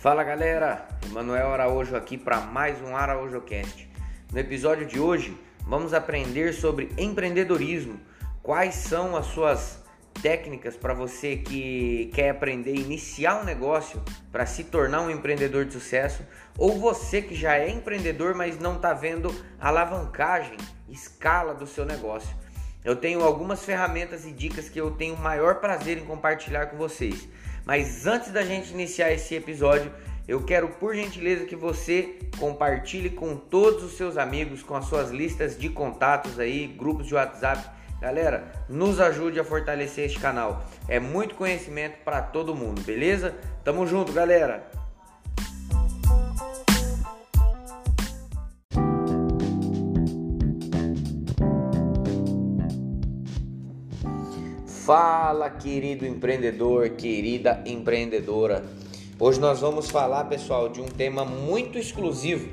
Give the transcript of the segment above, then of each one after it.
Fala galera, Emanuel Araújo aqui para mais um AraújoCast. No episódio de hoje vamos aprender sobre empreendedorismo, quais são as suas técnicas para você que quer aprender a iniciar um negócio para se tornar um empreendedor de sucesso, ou você que já é empreendedor, mas não está vendo alavancagem, escala do seu negócio. Eu tenho algumas ferramentas e dicas que eu tenho o maior prazer em compartilhar com vocês. Mas antes da gente iniciar esse episódio, eu quero por gentileza que você compartilhe com todos os seus amigos, com as suas listas de contatos aí, grupos de WhatsApp. Galera, nos ajude a fortalecer este canal. É muito conhecimento para todo mundo, beleza? Tamo junto, galera. Fala, querido empreendedor, querida empreendedora. Hoje nós vamos falar, pessoal, de um tema muito exclusivo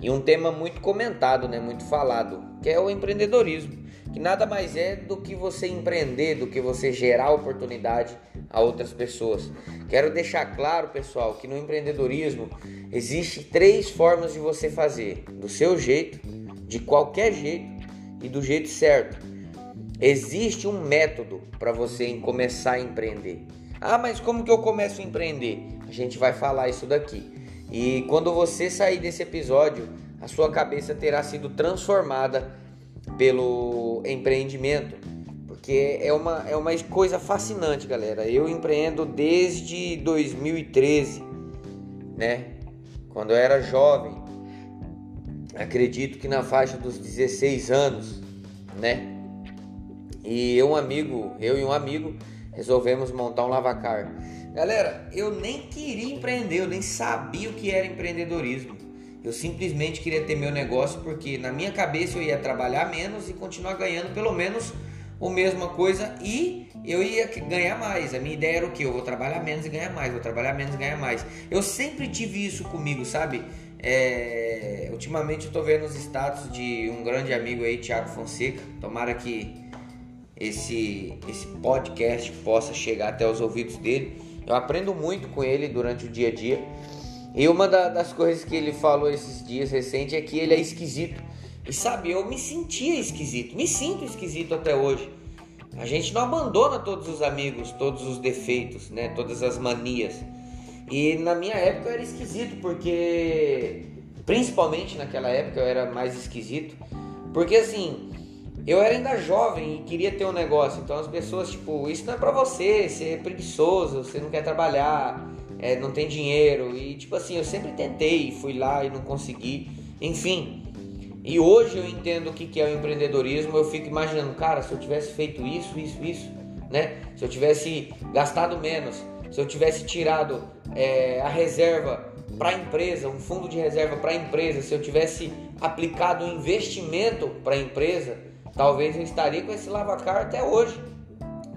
e um tema muito comentado, né, muito falado, que é o empreendedorismo, que nada mais é do que você empreender, do que você gerar oportunidade a outras pessoas. Quero deixar claro, pessoal, que no empreendedorismo existe três formas de você fazer, do seu jeito, de qualquer jeito e do jeito certo. Existe um método para você começar a empreender. Ah, mas como que eu começo a empreender? A gente vai falar isso daqui. E quando você sair desse episódio, a sua cabeça terá sido transformada pelo empreendimento. Porque é uma, é uma coisa fascinante, galera. Eu empreendo desde 2013, né? Quando eu era jovem. Acredito que na faixa dos 16 anos, né? E um amigo, eu e um amigo resolvemos montar um lavacar. Galera, eu nem queria empreender, eu nem sabia o que era empreendedorismo. Eu simplesmente queria ter meu negócio porque na minha cabeça eu ia trabalhar menos e continuar ganhando pelo menos a mesma coisa e eu ia ganhar mais. A minha ideia era o que? Eu vou trabalhar menos e ganhar mais, vou trabalhar menos e ganhar mais. Eu sempre tive isso comigo, sabe? É... Ultimamente eu tô vendo os status de um grande amigo aí, Thiago Fonseca. Tomara que esse, esse podcast possa chegar até os ouvidos dele. Eu aprendo muito com ele durante o dia a dia. E uma da, das coisas que ele falou esses dias recentes é que ele é esquisito. E sabe, eu me sentia esquisito, me sinto esquisito até hoje. A gente não abandona todos os amigos, todos os defeitos, né? Todas as manias. E na minha época eu era esquisito porque principalmente naquela época eu era mais esquisito, porque assim, eu era ainda jovem e queria ter um negócio, então as pessoas, tipo, isso não é pra você, você é preguiçoso, você não quer trabalhar, é, não tem dinheiro, e tipo assim, eu sempre tentei, fui lá e não consegui, enfim. E hoje eu entendo o que é o empreendedorismo, eu fico imaginando, cara, se eu tivesse feito isso, isso, isso, né? Se eu tivesse gastado menos, se eu tivesse tirado é, a reserva para a empresa, um fundo de reserva para a empresa, se eu tivesse aplicado um investimento para a empresa, talvez eu estaria com esse lavacar até hoje.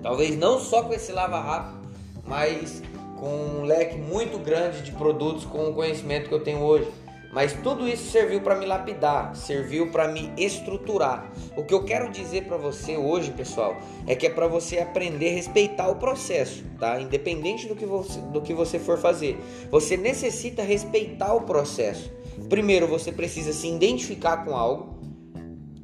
Talvez não só com esse lava rápido, mas com um leque muito grande de produtos com o conhecimento que eu tenho hoje. Mas tudo isso serviu para me lapidar, serviu para me estruturar. O que eu quero dizer para você hoje, pessoal, é que é para você aprender a respeitar o processo, tá? Independente do que, você, do que você for fazer, você necessita respeitar o processo. Primeiro, você precisa se identificar com algo,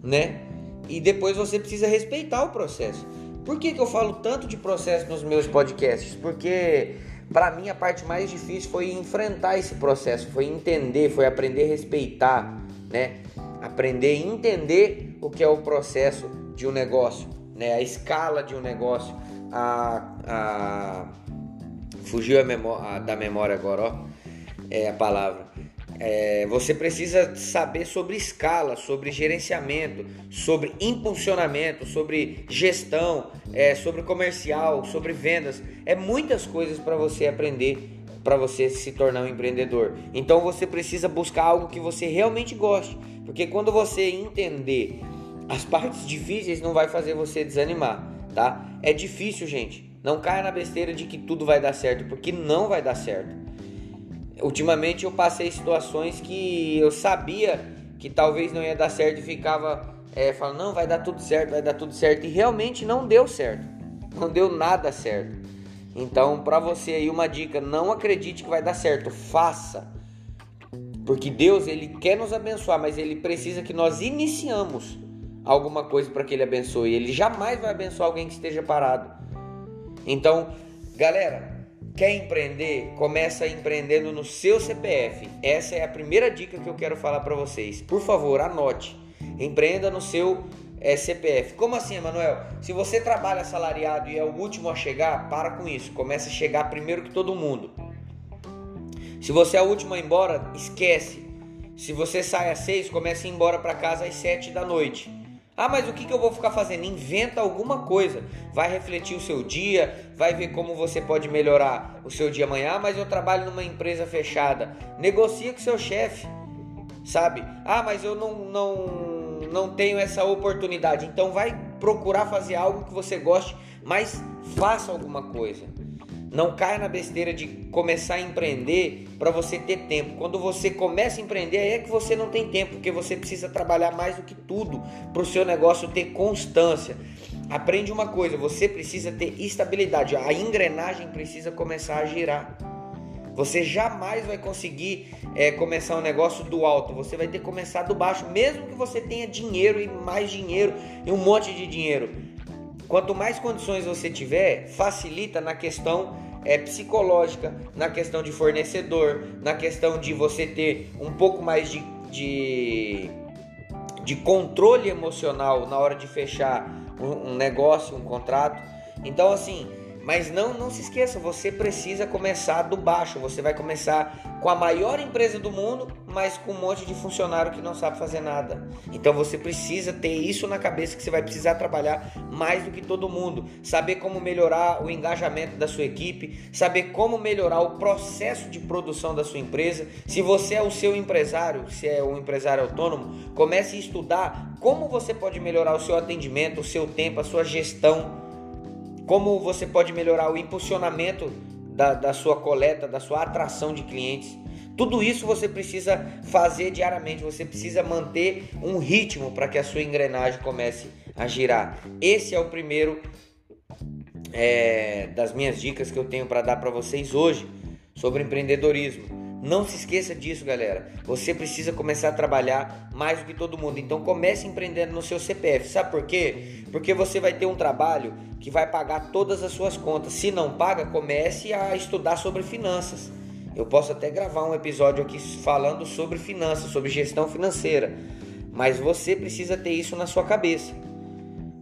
né? E depois você precisa respeitar o processo. Por que, que eu falo tanto de processo nos meus podcasts? Porque para mim a parte mais difícil foi enfrentar esse processo, foi entender, foi aprender a respeitar, né? Aprender a entender o que é o processo de um negócio, né? A escala de um negócio, a, a... fugiu a memória, da memória agora, ó, é a palavra. É, você precisa saber sobre escala, sobre gerenciamento, sobre impulsionamento, sobre gestão, é, sobre comercial, sobre vendas. É muitas coisas para você aprender para você se tornar um empreendedor. Então você precisa buscar algo que você realmente goste, porque quando você entender as partes difíceis, não vai fazer você desanimar, tá? É difícil, gente. Não caia na besteira de que tudo vai dar certo, porque não vai dar certo ultimamente eu passei situações que eu sabia que talvez não ia dar certo e ficava é, falando, não, vai dar tudo certo, vai dar tudo certo. E realmente não deu certo. Não deu nada certo. Então, para você aí uma dica, não acredite que vai dar certo, faça. Porque Deus, ele quer nos abençoar, mas ele precisa que nós iniciamos alguma coisa para que ele abençoe. Ele jamais vai abençoar alguém que esteja parado. Então, galera, quer empreender? Começa empreendendo no seu CPF. Essa é a primeira dica que eu quero falar para vocês. Por favor, anote. Empreenda no seu é, CPF. Como assim, Emanuel? Se você trabalha assalariado e é o último a chegar, para com isso. Começa a chegar primeiro que todo mundo. Se você é o último a ir embora, esquece. Se você sai às seis, comece a ir embora para casa às sete da noite. Ah, mas o que, que eu vou ficar fazendo? Inventa alguma coisa. Vai refletir o seu dia, vai ver como você pode melhorar o seu dia amanhã. Ah, mas eu trabalho numa empresa fechada. Negocia com seu chefe, sabe? Ah, mas eu não, não, não tenho essa oportunidade. Então vai procurar fazer algo que você goste, mas faça alguma coisa. Não caia na besteira de começar a empreender para você ter tempo. Quando você começa a empreender, aí é que você não tem tempo, porque você precisa trabalhar mais do que tudo para o seu negócio ter constância. Aprende uma coisa: você precisa ter estabilidade. A engrenagem precisa começar a girar. Você jamais vai conseguir é, começar um negócio do alto. Você vai ter que começar do baixo, mesmo que você tenha dinheiro e mais dinheiro e um monte de dinheiro. Quanto mais condições você tiver, facilita na questão é, psicológica, na questão de fornecedor, na questão de você ter um pouco mais de, de, de controle emocional na hora de fechar um, um negócio, um contrato. Então, assim, mas não, não se esqueça, você precisa começar do baixo. Você vai começar com a maior empresa do mundo, mas com um monte de funcionário que não sabe fazer nada. Então você precisa ter isso na cabeça que você vai precisar trabalhar mais do que todo mundo, saber como melhorar o engajamento da sua equipe, saber como melhorar o processo de produção da sua empresa. Se você é o seu empresário, se é um empresário autônomo, comece a estudar como você pode melhorar o seu atendimento, o seu tempo, a sua gestão como você pode melhorar o impulsionamento da, da sua coleta, da sua atração de clientes. Tudo isso você precisa fazer diariamente, você precisa manter um ritmo para que a sua engrenagem comece a girar. Esse é o primeiro é, das minhas dicas que eu tenho para dar para vocês hoje sobre empreendedorismo. Não se esqueça disso, galera. Você precisa começar a trabalhar mais do que todo mundo. Então comece empreendendo no seu CPF. Sabe por quê? Porque você vai ter um trabalho que vai pagar todas as suas contas. Se não paga, comece a estudar sobre finanças. Eu posso até gravar um episódio aqui falando sobre finanças, sobre gestão financeira. Mas você precisa ter isso na sua cabeça.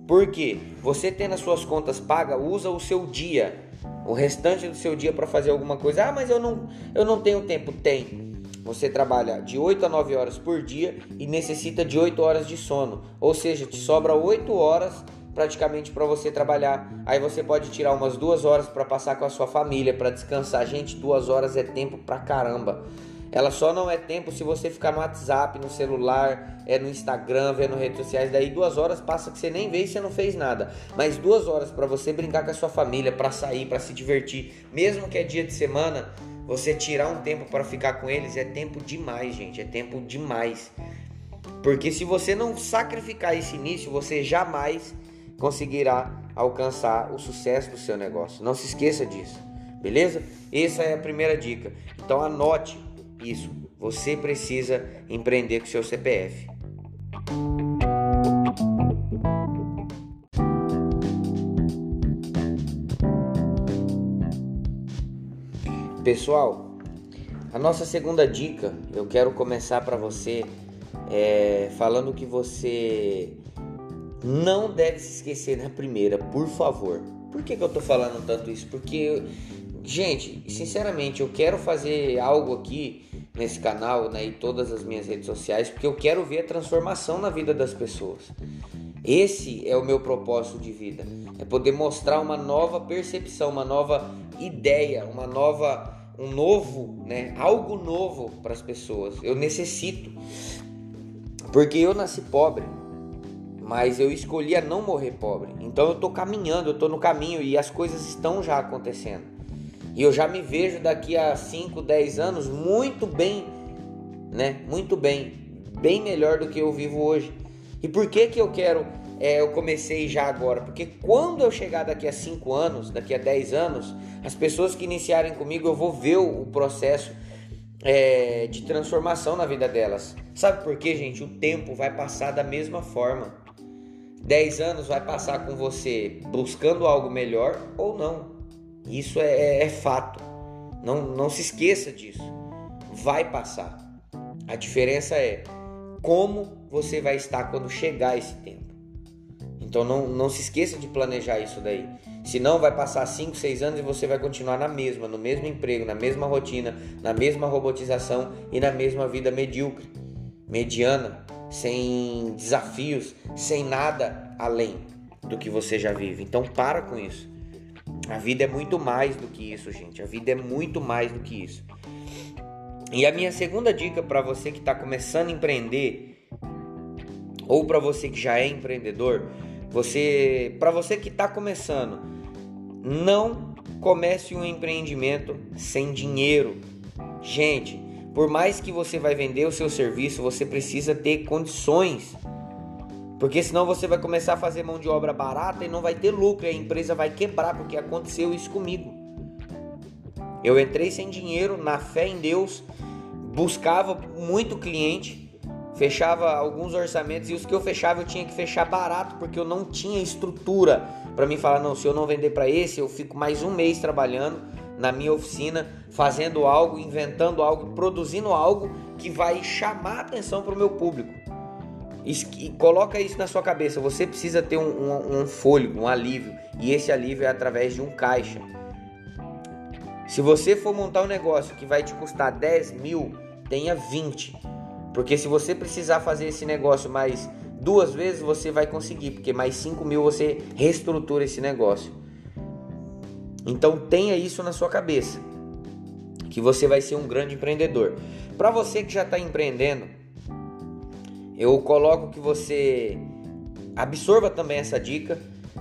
Porque você tendo as suas contas pagas, usa o seu dia o restante do seu dia para fazer alguma coisa. Ah, mas eu não, eu não tenho tempo. Tem. Você trabalha de 8 a 9 horas por dia e necessita de 8 horas de sono. Ou seja, te sobra 8 horas praticamente para você trabalhar. Aí você pode tirar umas duas horas para passar com a sua família, para descansar. Gente, duas horas é tempo pra caramba. Ela só não é tempo se você ficar no WhatsApp, no celular, é no Instagram, vendo redes sociais. Daí duas horas passa que você nem vê e você não fez nada. Mas duas horas para você brincar com a sua família, para sair, para se divertir, mesmo que é dia de semana, você tirar um tempo para ficar com eles é tempo demais, gente. É tempo demais. Porque se você não sacrificar esse início, você jamais conseguirá alcançar o sucesso do seu negócio. Não se esqueça disso, beleza? Essa é a primeira dica. Então anote isso, você precisa empreender com seu CPF. Pessoal, a nossa segunda dica, eu quero começar para você é, falando que você não deve se esquecer na primeira, por favor. Por que, que eu tô falando tanto isso? Porque, gente, sinceramente, eu quero fazer algo aqui nesse canal né, e todas as minhas redes sociais, porque eu quero ver a transformação na vida das pessoas. Esse é o meu propósito de vida, é poder mostrar uma nova percepção, uma nova ideia, uma nova, um novo, né, algo novo para as pessoas. Eu necessito, porque eu nasci pobre, mas eu escolhi a não morrer pobre. Então eu estou caminhando, eu estou no caminho e as coisas estão já acontecendo. E eu já me vejo daqui a 5, 10 anos muito bem, né? Muito bem, bem melhor do que eu vivo hoje. E por que que eu quero é, eu comecei já agora? Porque quando eu chegar daqui a 5 anos, daqui a 10 anos, as pessoas que iniciarem comigo, eu vou ver o, processo é, de transformação na vida delas. Sabe por quê, gente? O tempo vai passar da mesma forma. 10 anos vai passar com você buscando algo melhor ou não. Isso é, é, é fato. Não, não se esqueça disso. Vai passar. A diferença é como você vai estar quando chegar esse tempo. Então não, não se esqueça de planejar isso daí. Senão vai passar 5, 6 anos e você vai continuar na mesma, no mesmo emprego, na mesma rotina, na mesma robotização e na mesma vida medíocre, mediana, sem desafios, sem nada além do que você já vive. Então para com isso. A vida é muito mais do que isso, gente. A vida é muito mais do que isso. E a minha segunda dica para você que está começando a empreender ou para você que já é empreendedor, você, para você que está começando, não comece um empreendimento sem dinheiro. Gente, por mais que você vai vender o seu serviço, você precisa ter condições. Porque senão você vai começar a fazer mão de obra barata e não vai ter lucro, e a empresa vai quebrar, porque aconteceu isso comigo. Eu entrei sem dinheiro, na fé em Deus, buscava muito cliente, fechava alguns orçamentos e os que eu fechava eu tinha que fechar barato porque eu não tinha estrutura para me falar não, se eu não vender para esse, eu fico mais um mês trabalhando na minha oficina, fazendo algo, inventando algo, produzindo algo que vai chamar atenção para o meu público. E coloca isso na sua cabeça. Você precisa ter um, um, um fôlego, um alívio, e esse alívio é através de um caixa. Se você for montar um negócio que vai te custar 10 mil, tenha 20. Porque se você precisar fazer esse negócio mais duas vezes, você vai conseguir, porque mais 5 mil você reestrutura esse negócio. Então tenha isso na sua cabeça, que você vai ser um grande empreendedor. Para você que já está empreendendo, eu coloco que você absorva também essa dica,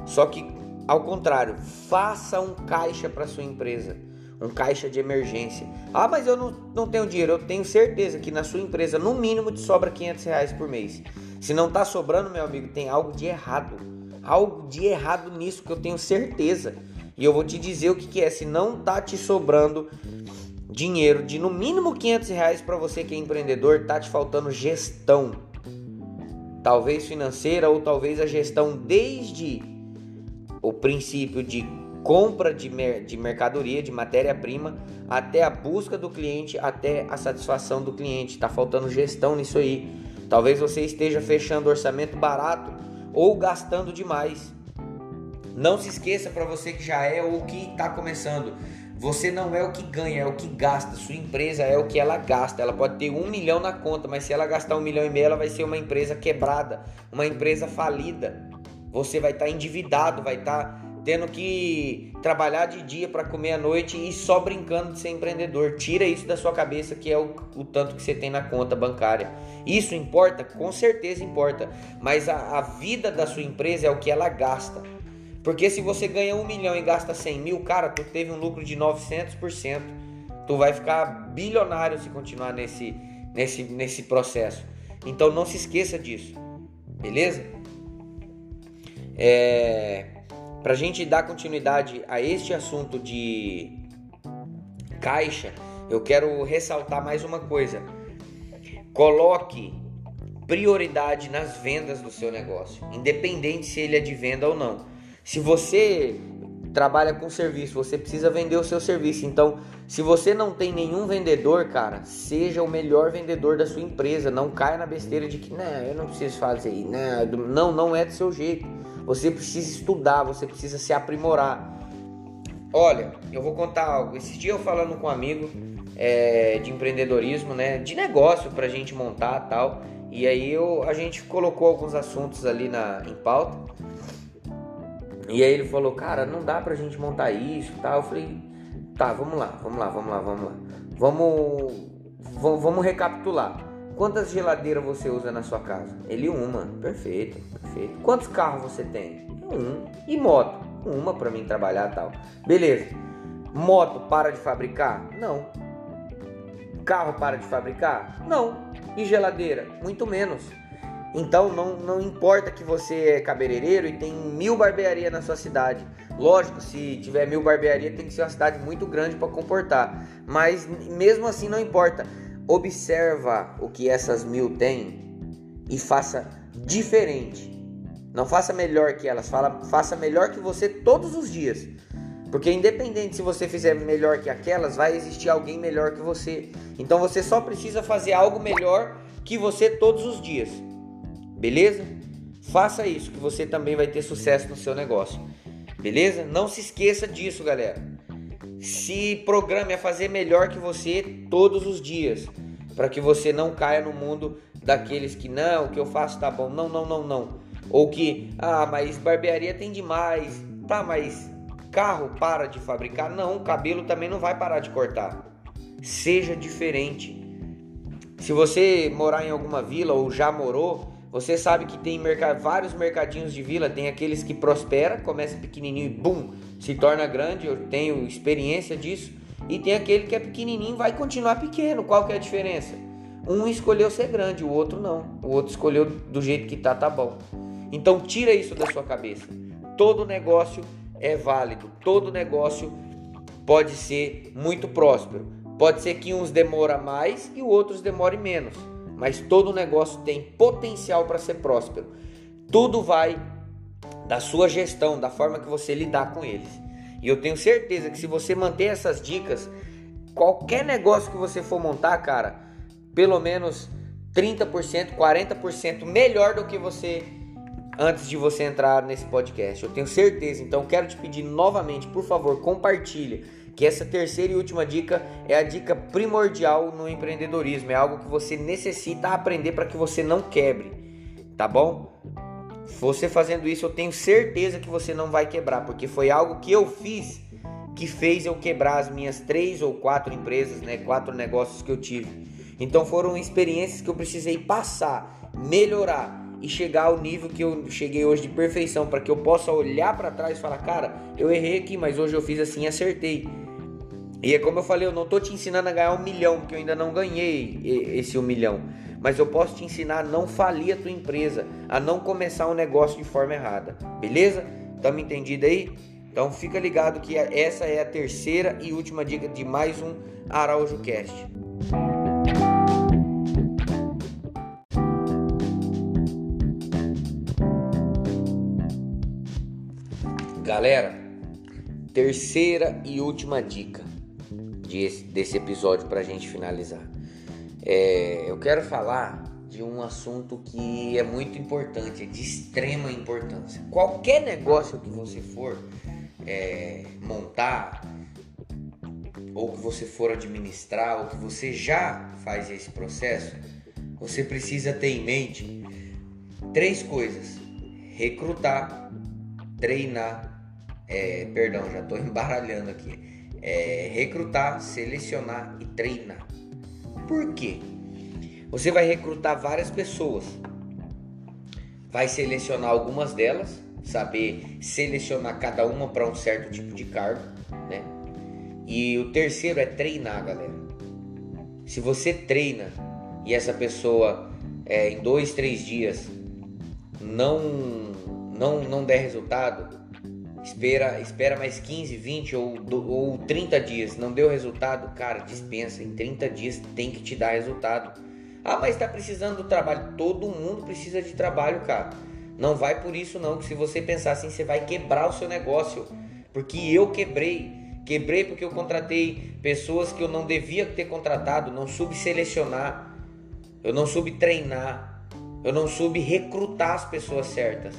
só que ao contrário, faça um caixa para sua empresa um caixa de emergência. Ah, mas eu não, não tenho dinheiro. Eu tenho certeza que na sua empresa, no mínimo, te sobra 500 reais por mês. Se não está sobrando, meu amigo, tem algo de errado. Algo de errado nisso que eu tenho certeza. E eu vou te dizer o que, que é. Se não tá te sobrando dinheiro de no mínimo 500 reais para você que é empreendedor, tá te faltando gestão. Talvez financeira ou talvez a gestão desde o princípio de compra de, mer de mercadoria, de matéria-prima, até a busca do cliente, até a satisfação do cliente. Está faltando gestão nisso aí. Talvez você esteja fechando orçamento barato ou gastando demais. Não se esqueça para você que já é ou que está começando. Você não é o que ganha, é o que gasta. Sua empresa é o que ela gasta. Ela pode ter um milhão na conta, mas se ela gastar um milhão e meio, ela vai ser uma empresa quebrada, uma empresa falida. Você vai estar tá endividado, vai estar tá tendo que trabalhar de dia para comer à noite e só brincando de ser empreendedor. Tira isso da sua cabeça que é o, o tanto que você tem na conta bancária. Isso importa? Com certeza importa. Mas a, a, vida da sua empresa é o que ela gasta. Porque se você ganha um milhão e gasta 100 mil, cara, tu teve um lucro de 900%. Tu vai ficar bilionário se continuar nesse, nesse, nesse processo. Então não se esqueça disso. Beleza? É... Para a gente dar continuidade a este assunto de caixa, eu quero ressaltar mais uma coisa. Coloque prioridade nas vendas do seu negócio, independente se ele é de venda ou não. Se você trabalha com serviço, você precisa vender o seu serviço. Então, se você não tem nenhum vendedor, cara, seja o melhor vendedor da sua empresa. Não caia na besteira de que, não, eu não preciso fazer, não, não, não é do seu jeito. Você precisa estudar, você precisa se aprimorar. Olha, eu vou contar algo. Esse dia eu falando com um amigo é, de empreendedorismo, né, de negócio para a gente montar tal. E aí eu, a gente colocou alguns assuntos ali na, em pauta. E aí ele falou, cara, não dá pra gente montar isso tal. Eu falei, tá, vamos lá, vamos lá, vamos lá, vamos lá. Vamos, vamos, vamos recapitular. Quantas geladeiras você usa na sua casa? Ele uma. Perfeito, perfeito. Quantos carros você tem? Um. E moto? Uma para mim trabalhar tal. Beleza. Moto para de fabricar? Não. Carro para de fabricar? Não. E geladeira? Muito menos. Então não, não importa que você é cabeleireiro e tem mil barbearias na sua cidade. Lógico, se tiver mil barbearias tem que ser uma cidade muito grande para comportar. Mas mesmo assim não importa. Observa o que essas mil têm e faça diferente. Não faça melhor que elas, fala, faça melhor que você todos os dias. Porque independente se você fizer melhor que aquelas, vai existir alguém melhor que você. Então você só precisa fazer algo melhor que você todos os dias. Beleza? Faça isso que você também vai ter sucesso no seu negócio. Beleza? Não se esqueça disso, galera. Se programe a fazer melhor que você todos os dias, para que você não caia no mundo daqueles que não, o que eu faço tá bom. Não, não, não, não. Ou que, ah, mas barbearia tem demais. Tá, mas Carro para de fabricar? Não, o cabelo também não vai parar de cortar. Seja diferente. Se você morar em alguma vila ou já morou, você sabe que tem vários mercadinhos de vila, tem aqueles que prospera, começa pequenininho e bum, se torna grande, eu tenho experiência disso, e tem aquele que é pequenininho e vai continuar pequeno. Qual que é a diferença? Um escolheu ser grande, o outro não. O outro escolheu do jeito que tá, tá bom. Então tira isso da sua cabeça. Todo negócio é válido. Todo negócio pode ser muito próspero. Pode ser que uns demora mais e outros demore menos, mas todo negócio tem potencial para ser próspero. Tudo vai da sua gestão, da forma que você lidar com eles. E eu tenho certeza que se você manter essas dicas, qualquer negócio que você for montar, cara, pelo menos 30%, 40% melhor do que você antes de você entrar nesse podcast. Eu tenho certeza, então quero te pedir novamente, por favor, compartilhe que essa terceira e última dica é a dica primordial no empreendedorismo, é algo que você necessita aprender para que você não quebre, tá bom? Você fazendo isso, eu tenho certeza que você não vai quebrar, porque foi algo que eu fiz que fez eu quebrar as minhas três ou quatro empresas, né, quatro negócios que eu tive. Então foram experiências que eu precisei passar, melhorar e chegar ao nível que eu cheguei hoje de perfeição, para que eu possa olhar para trás e falar, cara, eu errei aqui, mas hoje eu fiz assim acertei. E é como eu falei, eu não tô te ensinando a ganhar um milhão, porque eu ainda não ganhei esse um milhão. Mas eu posso te ensinar a não falir a tua empresa, a não começar um negócio de forma errada. Beleza? Tamo entendido aí? Então fica ligado que essa é a terceira e última dica de mais um Araújo Cast. Galera, terceira e última dica desse, desse episódio para a gente finalizar. É, eu quero falar de um assunto que é muito importante, é de extrema importância. Qualquer negócio que você for é, montar, ou que você for administrar, ou que você já faz esse processo, você precisa ter em mente três coisas: recrutar, treinar é, perdão, já estou embaralhando aqui. É, recrutar, selecionar e treinar. Por quê? Você vai recrutar várias pessoas, vai selecionar algumas delas, saber selecionar cada uma para um certo tipo de cargo, né? E o terceiro é treinar, galera. Se você treina e essa pessoa é, em dois, três dias não não não der resultado, espera, espera mais 15, 20 ou, ou 30 dias, não deu resultado, cara, dispensa. Em 30 dias tem que te dar resultado. Ah, mas está precisando do trabalho. Todo mundo precisa de trabalho, cara. Não vai por isso não, que se você pensar assim, você vai quebrar o seu negócio. Porque eu quebrei. Quebrei porque eu contratei pessoas que eu não devia ter contratado, não soube selecionar, eu não soube treinar, eu não soube recrutar as pessoas certas.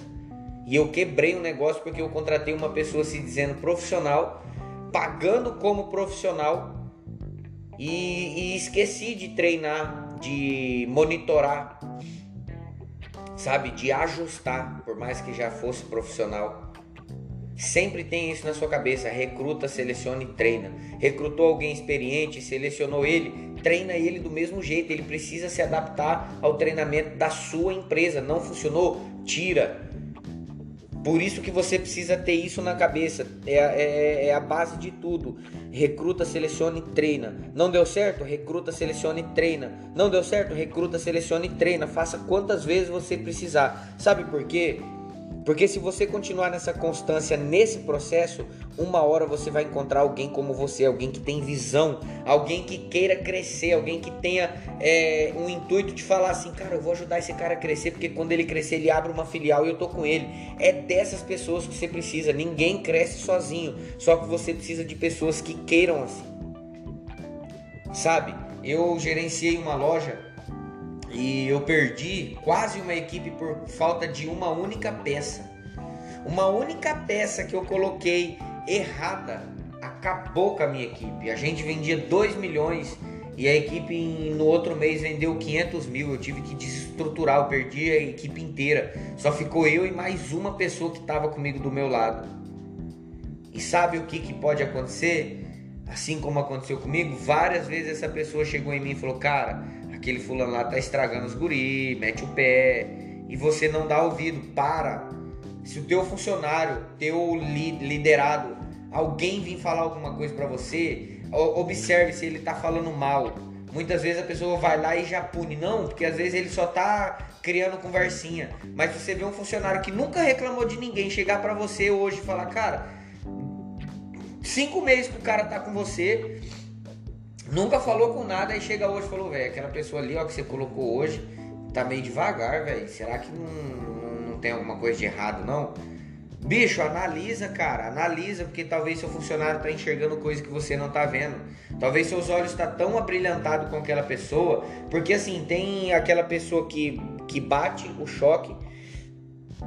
E eu quebrei um negócio porque eu contratei uma pessoa se dizendo profissional, pagando como profissional e, e esqueci de treinar, de monitorar, sabe, de ajustar, por mais que já fosse profissional. Sempre tem isso na sua cabeça: recruta, seleciona e treina. Recrutou alguém experiente, selecionou ele, treina ele do mesmo jeito. Ele precisa se adaptar ao treinamento da sua empresa. Não funcionou? Tira Por isso que você precisa ter isso na cabeça. É, é, é, a base de tudo. Recruta, selecione e treina. Não deu certo? Recruta, selecione e treina. Não deu certo? Recruta, selecione e treina. Faça quantas vezes você precisar. Sabe por quê? Porque se você continuar nessa constância, nesse processo, uma hora você vai encontrar alguém como você, alguém que tem visão, alguém que queira crescer, alguém que tenha é, um intuito de falar assim, cara, eu vou ajudar esse cara a crescer, porque quando ele crescer, ele abre uma filial e eu tô com ele. É dessas pessoas que você precisa. Ninguém cresce sozinho, só que você precisa de pessoas que queiram assim. Sabe? Eu gerenciei uma loja e eu perdi quase uma equipe por falta de uma única peça. Uma única peça que eu coloquei errada acabou com a minha equipe. A gente vendia 2 milhões e a equipe no outro mês vendeu 500 mil. Eu tive que desestruturar, eu perdi a equipe inteira. Só ficou eu e mais uma pessoa que estava comigo do meu lado. E sabe o que, que pode acontecer? Assim como aconteceu comigo, várias vezes essa pessoa chegou em mim e falou: Cara, aquele fulano lá tá estragando os guri, mete o pé e você não dá ouvido, para. Se o teu funcionário, teu liderado, alguém vir falar alguma coisa para você, observe se ele tá falando mal. Muitas vezes a pessoa vai lá e já pune, não, porque às vezes ele só tá criando conversinha. Mas você vê um funcionário que nunca reclamou de ninguém chegar para você hoje e falar, cara, cinco meses que o cara tá com você, Nunca falou com nada, aí chega hoje e falou, velho, aquela pessoa ali, ó, que você colocou hoje, tá meio devagar, velho. Será que não, não tem alguma coisa de errado, não? Bicho, analisa, cara, analisa, porque talvez seu funcionário tá enxergando coisa que você não tá vendo. Talvez seus olhos tá tão abrilhantados com aquela pessoa, porque assim, tem aquela pessoa que, que bate o choque,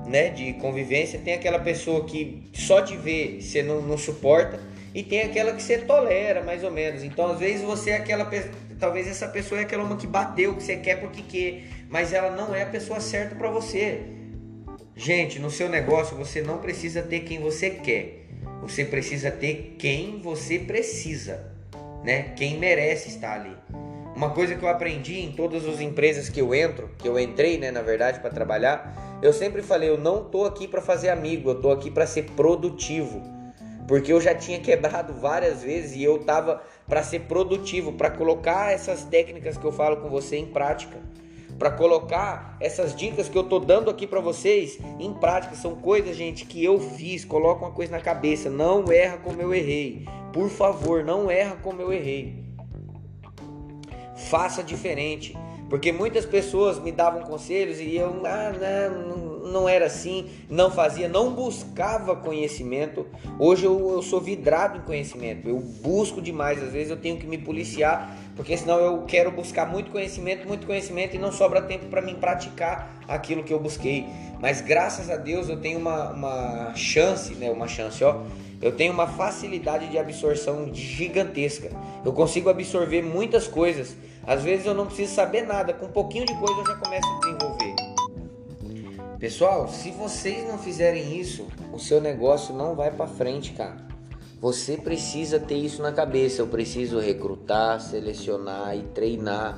né, de convivência, tem aquela pessoa que só te vê, você não, não suporta, e tem aquela que você tolera, mais ou menos. Então, às vezes você é aquela talvez essa pessoa é aquela uma que bateu, que você quer porque quer, mas ela não é a pessoa certa para você. Gente, no seu negócio você não precisa ter quem você quer. Você precisa ter quem você precisa, né? Quem merece estar ali. Uma coisa que eu aprendi em todas as empresas que eu entro, que eu entrei, né, na verdade, para trabalhar, eu sempre falei, eu não tô aqui para fazer amigo, eu tô aqui para ser produtivo porque eu já tinha quebrado várias vezes e eu tava para ser produtivo, para colocar essas técnicas que eu falo com você em prática, para colocar essas dicas que eu tô dando aqui para vocês em prática. São coisas, gente, que eu fiz. Coloca uma coisa na cabeça, não erra como eu errei. Por favor, não erra como eu errei. Faça diferente. Porque muitas pessoas me davam conselhos e eu ah, não, não era assim, não fazia, não buscava conhecimento. Hoje eu, eu sou vidrado em conhecimento, eu busco demais. Às vezes eu tenho que me policiar, porque senão eu quero buscar muito conhecimento, muito conhecimento e não sobra tempo para mim praticar aquilo que eu busquei. Mas graças a Deus eu tenho uma, uma chance, né? Uma chance, ó eu tenho uma facilidade de absorção gigantesca. Eu consigo absorver muitas coisas. Às vezes eu não preciso saber nada, com um pouquinho de coisa eu já começo a desenvolver. Pessoal, se vocês não fizerem isso, o seu negócio não vai para frente, cara. Você precisa ter isso na cabeça. Eu preciso recrutar, selecionar e treinar.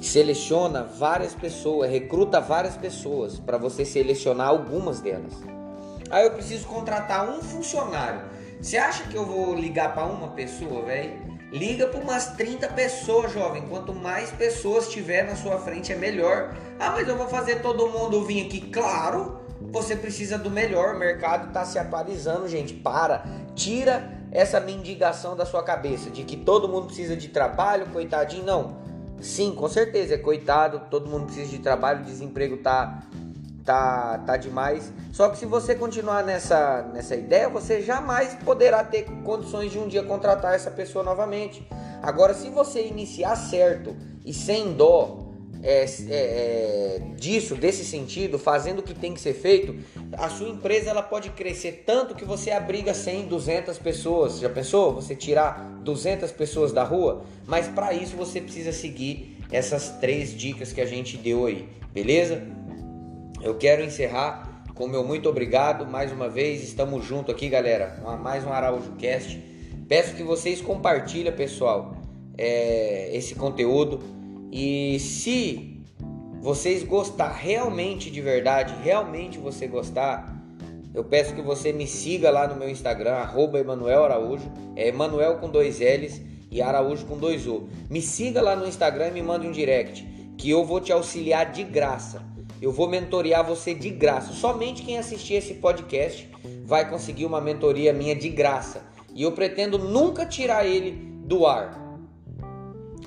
Seleciona várias pessoas, recruta várias pessoas para você selecionar algumas delas. Aí eu preciso contratar um funcionário. Você acha que eu vou ligar para uma pessoa, velho? Liga para umas 30 pessoas, jovem. Quanto mais pessoas tiver na sua frente, é melhor. Ah, mas eu vou fazer todo mundo vir aqui. Claro, você precisa do melhor. O mercado está se atualizando, gente. Para. Tira essa mendigação da sua cabeça de que todo mundo precisa de trabalho, coitadinho. Não. Sim, com certeza, é coitado. Todo mundo precisa de trabalho. O desemprego tá tá, tá demais. Só que se você continuar nessa, nessa ideia, você jamais poderá ter condições de um dia contratar essa pessoa novamente. Agora, se você iniciar certo e sem dó é, é, é, disso, desse sentido, fazendo o que tem que ser feito, a sua empresa ela pode crescer tanto que você abriga 100, 200 pessoas. Já pensou? Você tirar 200 pessoas da rua? Mas para isso você precisa seguir essas três dicas que a gente deu aí, beleza? Eu quero encerrar com meu muito obrigado mais uma vez. Estamos junto aqui, galera. Mais um Araújo Cast. Peço que vocês compartilhem, pessoal, é, esse conteúdo. E se vocês gostar realmente de verdade, realmente você gostar, Eu peço que você me siga lá no meu Instagram, arroba Emanuel Araújo, é Emanuel com dois L's e Araújo com dois U. Me siga lá no Instagram e me mande um direct, que eu vou te auxiliar de graça. Eu vou mentorear você de graça. Somente quem assistir esse podcast vai conseguir uma mentoria minha de graça. E eu pretendo nunca tirar ele do ar.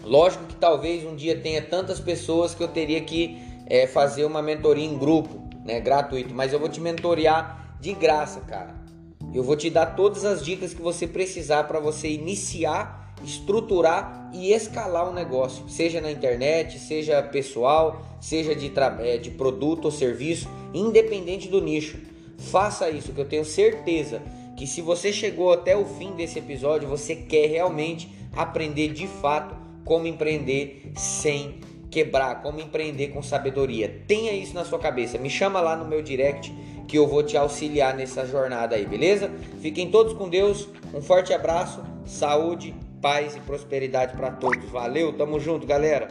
Lógico que talvez um dia tenha tantas pessoas que eu teria que é, fazer uma mentoria em grupo, né, gratuito, mas eu vou te mentorear de graça, cara. Eu vou te dar todas as dicas que você precisar para você iniciar, estruturar e escalar um negócio, seja na internet, seja pessoal, seja de, é, de produto ou serviço, independente do nicho. Faça isso, que eu tenho certeza que se você chegou até o fim desse episódio, você quer realmente aprender de fato como empreender sem quebrar, como empreender com sabedoria. Tenha isso na sua cabeça. Me chama lá no meu direct que eu vou te auxiliar nessa jornada aí, beleza? Fiquem todos com Deus. Um forte abraço, saúde, paz e prosperidade para todos. Valeu, tamo junto, galera.